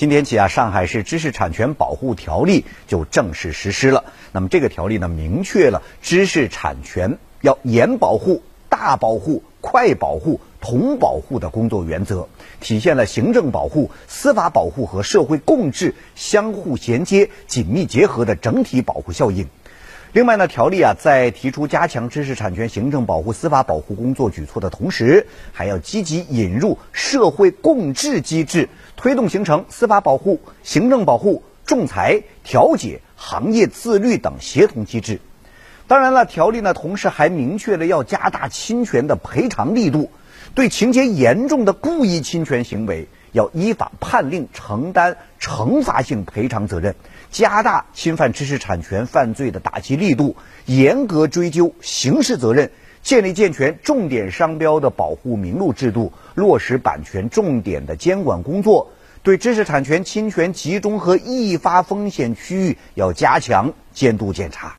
今天起啊，上海市知识产权保护条例就正式实施了。那么这个条例呢，明确了知识产权要严保护、大保护、快保护、同保护的工作原则，体现了行政保护、司法保护和社会共治相互衔接、紧密结合的整体保护效应。另外呢，条例啊，在提出加强知识产权行政保护、司法保护工作举措的同时，还要积极引入社会共治机制，推动形成司法保护、行政保护、仲裁、调解、行业自律等协同机制。当然了，条例呢，同时还明确了要加大侵权的赔偿力度，对情节严重的故意侵权行为，要依法判令承担惩罚性赔偿责任。加大侵犯知识产权犯罪的打击力度，严格追究刑事责任，建立健全重点商标的保护名录制度，落实版权重点的监管工作。对知识产权侵权集中和易发风险区域要加强监督检查。